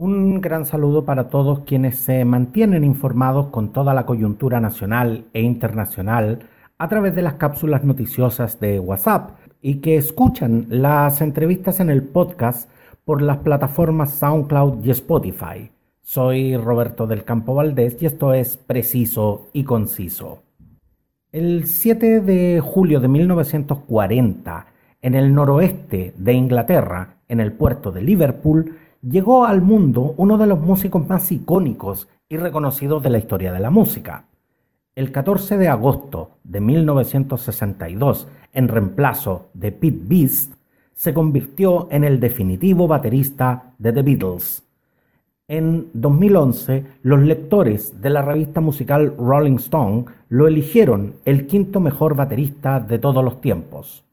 Un gran saludo para todos quienes se mantienen informados con toda la coyuntura nacional e internacional a través de las cápsulas noticiosas de WhatsApp y que escuchan las entrevistas en el podcast por las plataformas SoundCloud y Spotify. Soy Roberto del Campo Valdés y esto es Preciso y Conciso. El 7 de julio de 1940, en el noroeste de Inglaterra, en el puerto de Liverpool, llegó al mundo uno de los músicos más icónicos y reconocidos de la historia de la música. El 14 de agosto de 1962, en reemplazo de Pete Beast, se convirtió en el definitivo baterista de The Beatles. En 2011, los lectores de la revista musical Rolling Stone lo eligieron el quinto mejor baterista de todos los tiempos.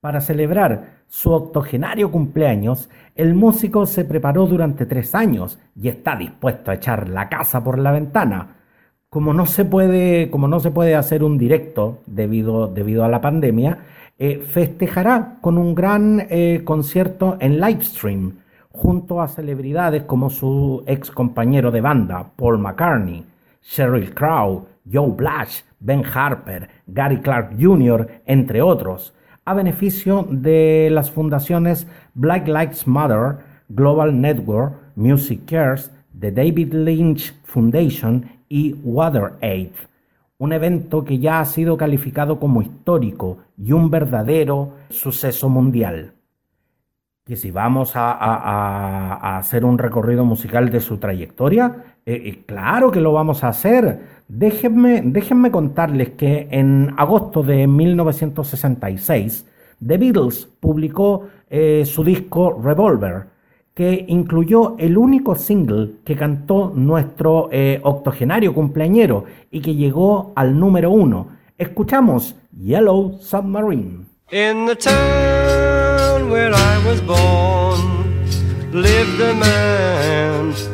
Para celebrar su octogenario cumpleaños, el músico se preparó durante tres años y está dispuesto a echar la casa por la ventana. Como no se puede, como no se puede hacer un directo debido, debido a la pandemia, eh, festejará con un gran eh, concierto en livestream junto a celebridades como su ex compañero de banda, Paul McCartney, Sheryl Crow, Joe Blash, Ben Harper, Gary Clark Jr., entre otros a beneficio de las fundaciones Black Lives Matter, Global Network, Music Cares, The David Lynch Foundation y WaterAid, un evento que ya ha sido calificado como histórico y un verdadero suceso mundial. Y si vamos a, hacer un recorrido musical de su trayectoria, eh, eh, claro que lo vamos a hacer. Déjenme, déjenme contarles que en agosto de 1966, The Beatles publicó eh, su disco Revolver, que incluyó el único single que cantó nuestro octogenario cumpleañero y que llegó al número uno. Escuchamos Yellow Submarine. In the town where I was born man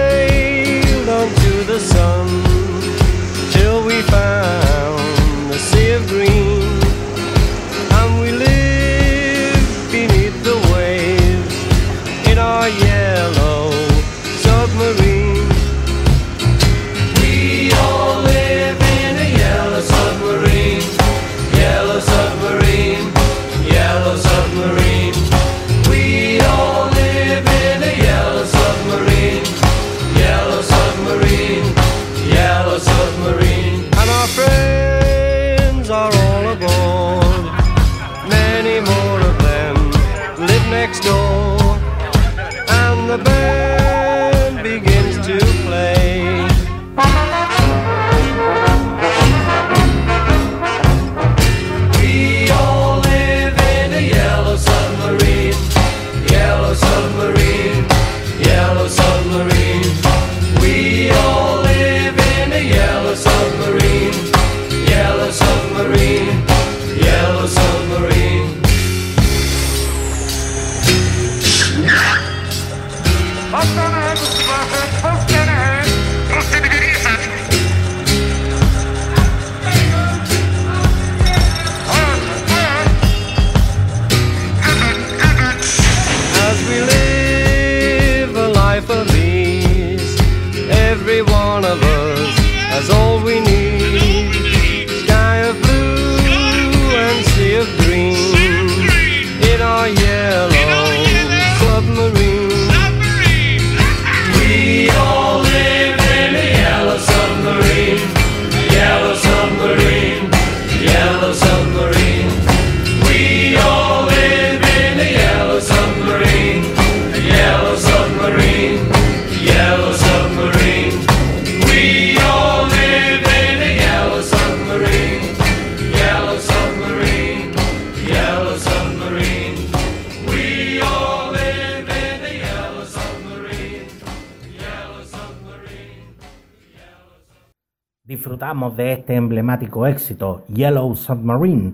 Disfrutamos de este emblemático éxito, Yellow Submarine,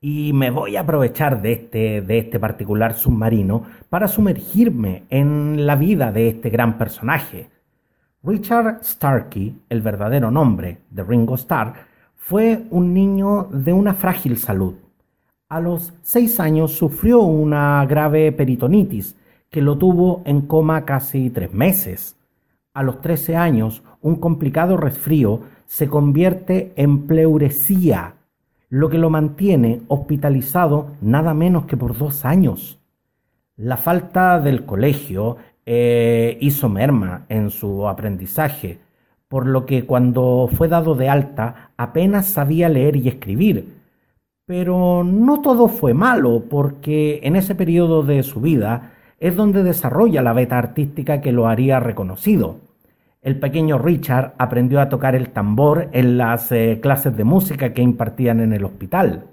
y me voy a aprovechar de este, de este particular submarino para sumergirme en la vida de este gran personaje. Richard Starkey, el verdadero nombre de Ringo Starr, fue un niño de una frágil salud. A los seis años sufrió una grave peritonitis que lo tuvo en coma casi tres meses. A los 13 años, un complicado resfrío se convierte en pleuresía, lo que lo mantiene hospitalizado nada menos que por dos años. La falta del colegio eh, hizo merma en su aprendizaje, por lo que cuando fue dado de alta apenas sabía leer y escribir. Pero no todo fue malo, porque en ese periodo de su vida es donde desarrolla la beta artística que lo haría reconocido. El pequeño Richard aprendió a tocar el tambor en las eh, clases de música que impartían en el hospital.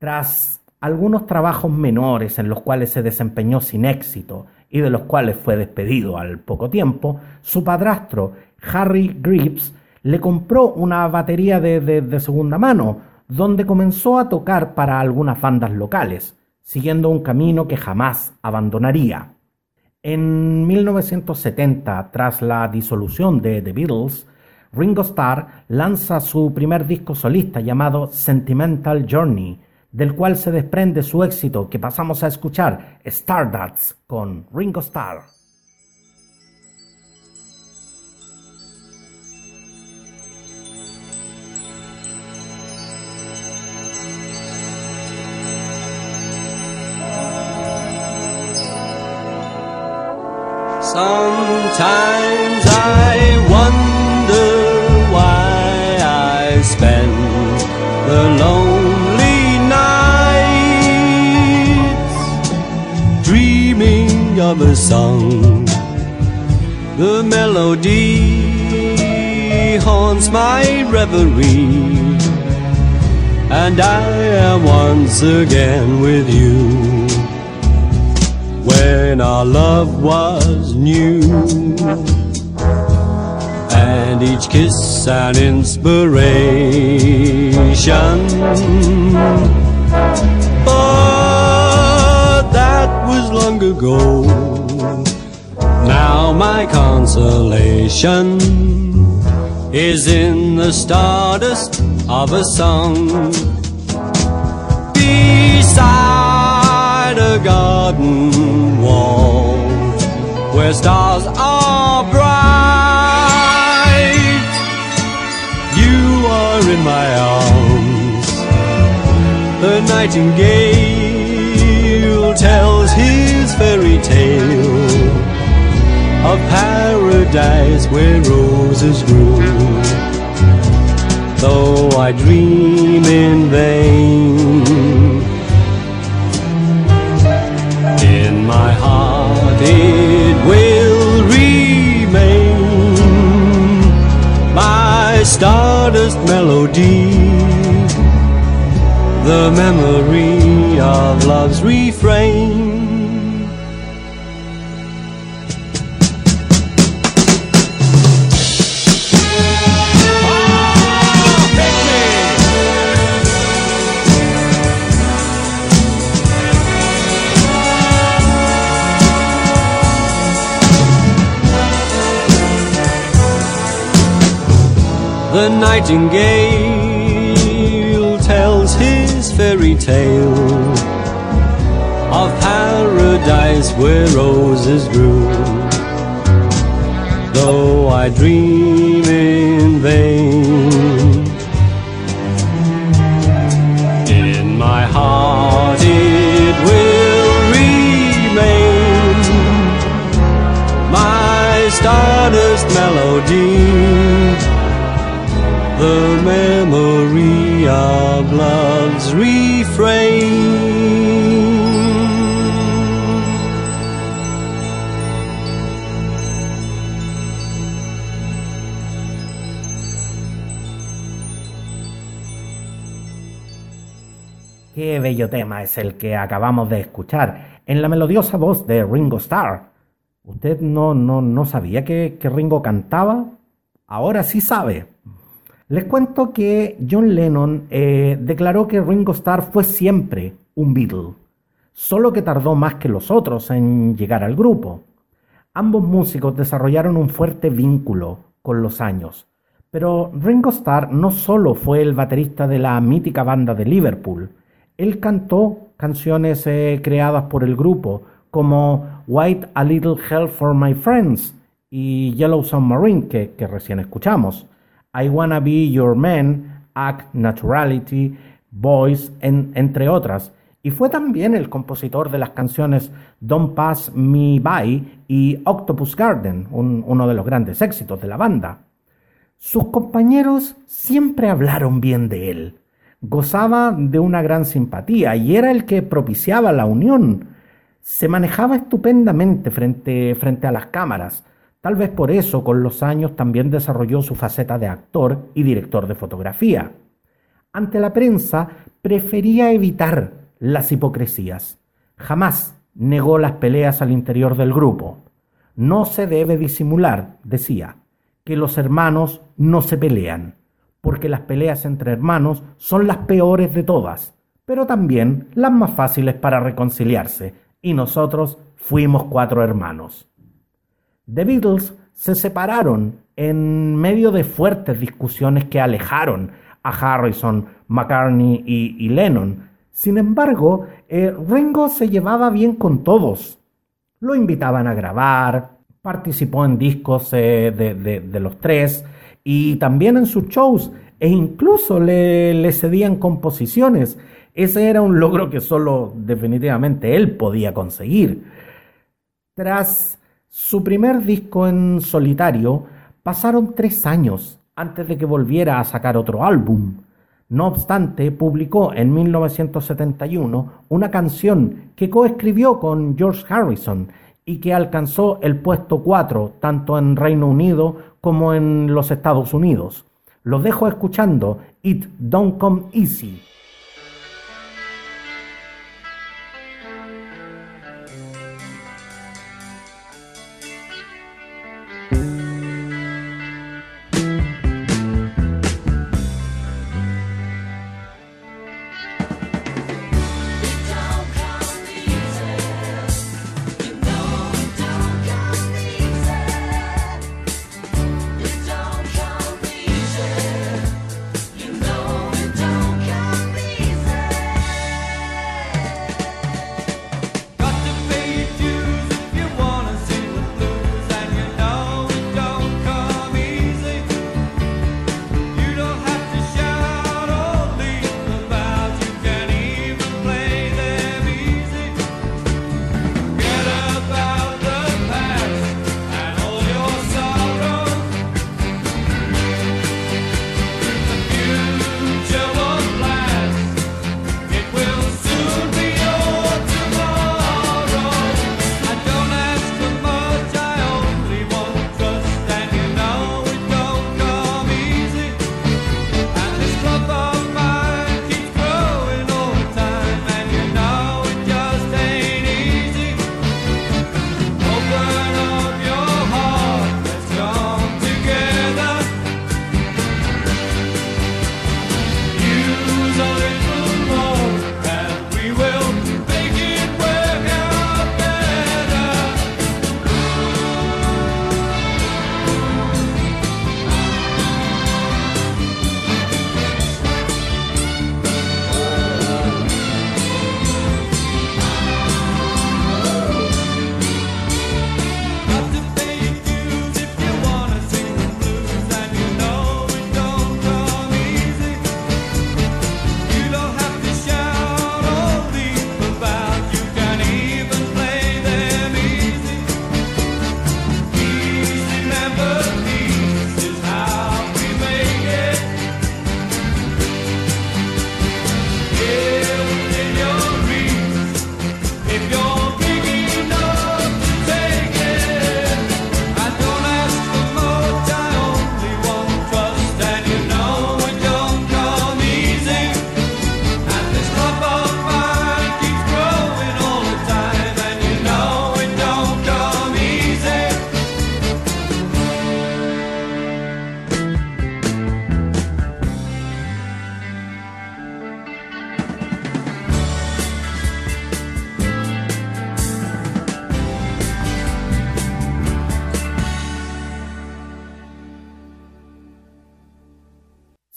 Tras algunos trabajos menores en los cuales se desempeñó sin éxito y de los cuales fue despedido al poco tiempo, su padrastro, Harry Grips, le compró una batería de segunda mano, donde comenzó a tocar para algunas bandas locales, siguiendo un camino que jamás abandonaría. En 1970, tras la disolución de The Beatles, Ringo Starr lanza su primer disco solista llamado Sentimental Journey, del cual se desprende su éxito que pasamos a escuchar, Stardust, con Ringo Starr. Dreaming song. The melody haunts my reverie, and I am once again with you when our love was new. And each kiss an inspiration. But that was long ago. My consolation is in the stardust of a song. Beside a garden wall where stars are bright. You are in my arms. The nightingale tells his fairy tale of paradise where roses grew. Though I dream in vain, in my heart it will remain my stardust melody, the memory of love's refrain. The nightingale tells his fairy tale of paradise where roses grew. Though I dream in vain, Qué bello tema es el que acabamos de escuchar en la melodiosa voz de Ringo Starr. ¿Usted no, no, no sabía que, que Ringo cantaba? Ahora sí sabe. Les cuento que John Lennon eh, declaró que Ringo Starr fue siempre un Beatle, solo que tardó más que los otros en llegar al grupo. Ambos músicos desarrollaron un fuerte vínculo con los años, pero Ringo Starr no solo fue el baterista de la mítica banda de Liverpool, él cantó canciones eh, creadas por el grupo, como White a Little Hell for My Friends y Yellow Submarine, que, que recién escuchamos, I Wanna Be Your Man, Act Naturality, Boys, entre otras. Y fue también el compositor de las canciones Don't Pass Me By y Octopus Garden, uno de los grandes éxitos de la banda. Sus compañeros siempre hablaron bien de él. Gozaba de una gran simpatía y era el que propiciaba la unión. Se manejaba estupendamente frente, frente a las cámaras. Tal vez por eso con los años también desarrolló su faceta de actor y director de fotografía. Ante la prensa prefería evitar las hipocresías. Jamás negó las peleas al interior del grupo. No se debe disimular, decía, que los hermanos no se pelean, porque las peleas entre hermanos son las peores de todas, pero también las más fáciles para reconciliarse, y nosotros fuimos cuatro hermanos. The Beatles se separaron en medio de fuertes discusiones que alejaron a Harrison, McCartney y, Lennon, sin embargo, eh, Ringo se llevaba bien con todos. Lo invitaban a grabar, participó en discos eh, de, los tres y también en sus shows e incluso le, le cedían composiciones. Ese era un logro que solo definitivamente él podía conseguir. Tras su primer disco en solitario, pasaron tres años antes de que volviera a sacar otro álbum. No obstante, publicó en 1971 una canción que coescribió con George Harrison y que alcanzó el puesto 4 tanto en Reino Unido como en los Estados Unidos. Los dejo escuchando It Don't Come Easy.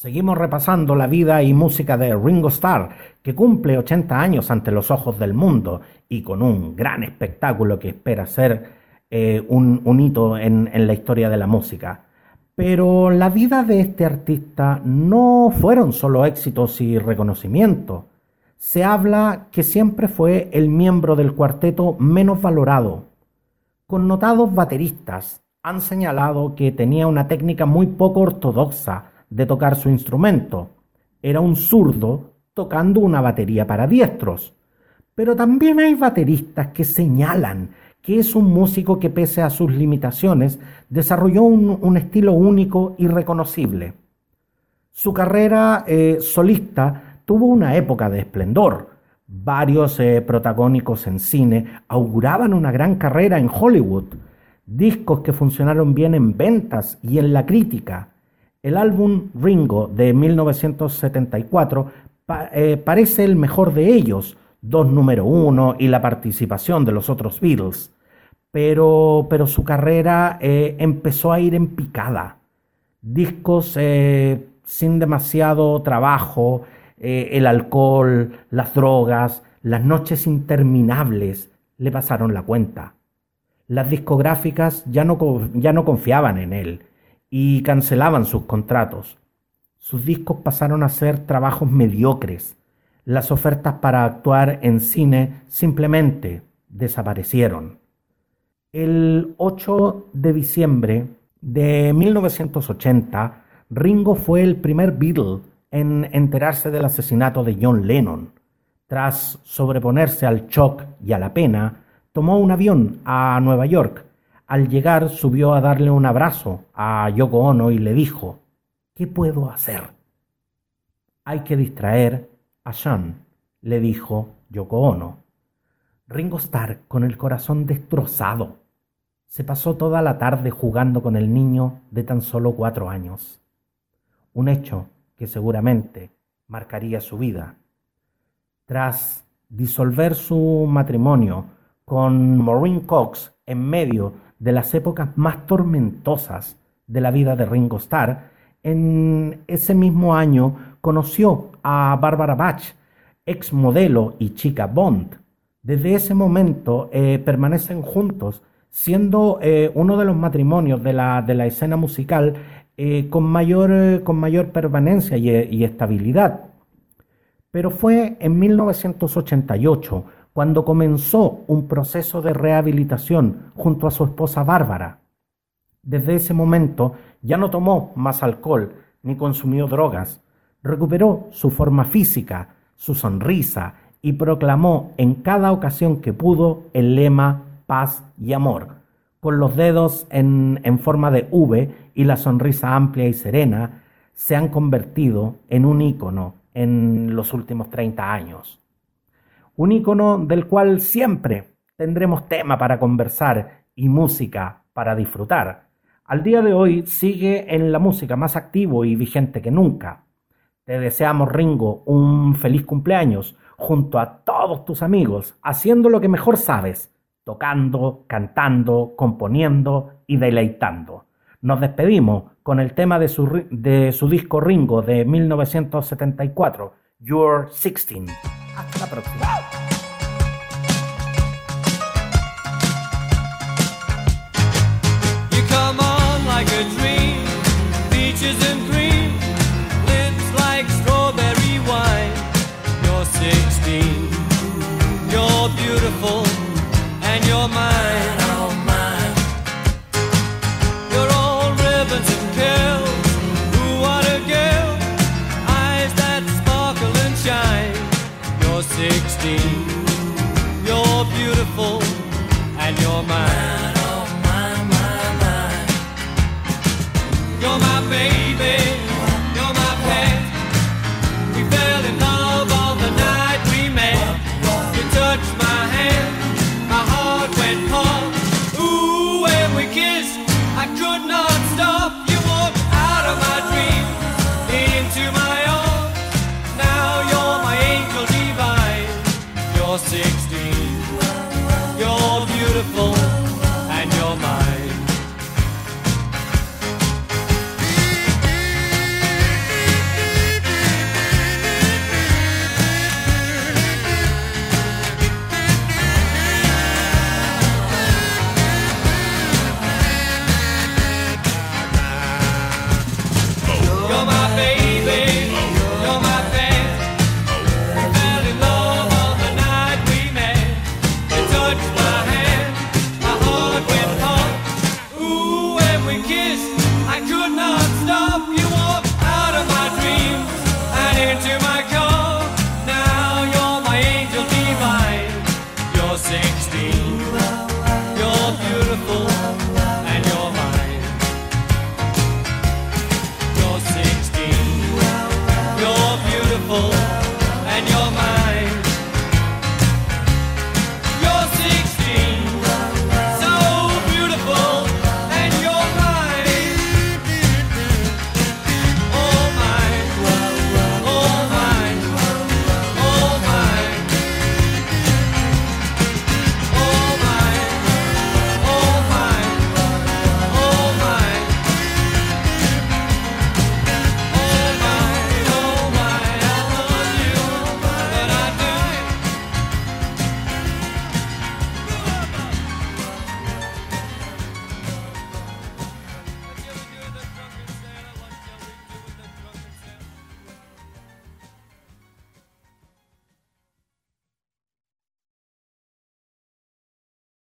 Seguimos repasando la vida y música de Ringo Starr, que cumple 80 años ante los ojos del mundo y con un gran espectáculo que espera ser eh, un, hito en, en la historia de la música. Pero la vida de este artista no fueron solo éxitos y reconocimiento. Se habla que siempre fue el miembro del cuarteto menos valorado. Connotados bateristas han señalado que tenía una técnica muy poco ortodoxa de tocar su instrumento. Era un zurdo tocando una batería para diestros. Pero también hay bateristas que señalan que es un músico que pese a sus limitaciones desarrolló un, estilo único y reconocible. Su carrera eh, solista tuvo una época de esplendor. Varios eh, protagónicos en cine auguraban una gran carrera en Hollywood, discos que funcionaron bien en ventas y en la crítica, el álbum Ringo de 1974 eh, parece el mejor de ellos, dos número uno y la participación de los otros Beatles. Pero, pero su carrera eh, empezó a ir en picada. Discos eh, sin demasiado trabajo, el alcohol, las drogas, las noches interminables le pasaron la cuenta. Las discográficas ya no, ya no confiaban en él y cancelaban sus contratos. Sus discos pasaron a ser trabajos mediocres. Las ofertas para actuar en cine simplemente desaparecieron. El 8 de diciembre de 1980, Ringo fue el primer Beatle en enterarse del asesinato de John Lennon. Tras sobreponerse al shock y a la pena, tomó un avión a Nueva York al llegar subió a darle un abrazo a Yoko Ono y le dijo, ¿qué puedo hacer? Hay que distraer a Sean, le dijo Yoko Ono. Ringo Starr, con el corazón destrozado, se pasó toda la tarde jugando con el niño de tan solo cuatro años. Un hecho que seguramente marcaría su vida. Tras disolver su matrimonio con Maureen Cox en medio de las épocas más tormentosas de la vida de Ringo Starr, en ese mismo año conoció a Barbara Bach, ex modelo y chica Bond. Desde ese momento eh, permanecen juntos, siendo eh, uno de los matrimonios de la, de la escena musical eh, con, mayor, con mayor permanencia y, y estabilidad. Pero fue en 1988 cuando comenzó un proceso de rehabilitación junto a su esposa Bárbara. Desde ese momento ya no tomó más alcohol ni consumió drogas, recuperó su forma física, su sonrisa y proclamó en cada ocasión que pudo el lema paz y amor, con los dedos en, en forma de V y la sonrisa amplia y serena, se han convertido en un ícono en los últimos 30 años un icono del cual siempre tendremos tema para conversar y música para disfrutar. Al día de hoy sigue en la música más activo y vigente que nunca. Te deseamos, Ringo, un feliz cumpleaños junto a todos tus amigos, haciendo lo que mejor sabes, tocando, cantando, componiendo y deleitando. Nos despedimos con el tema de su, de su disco Ringo de 1974, You're 16. Hasta la próxima.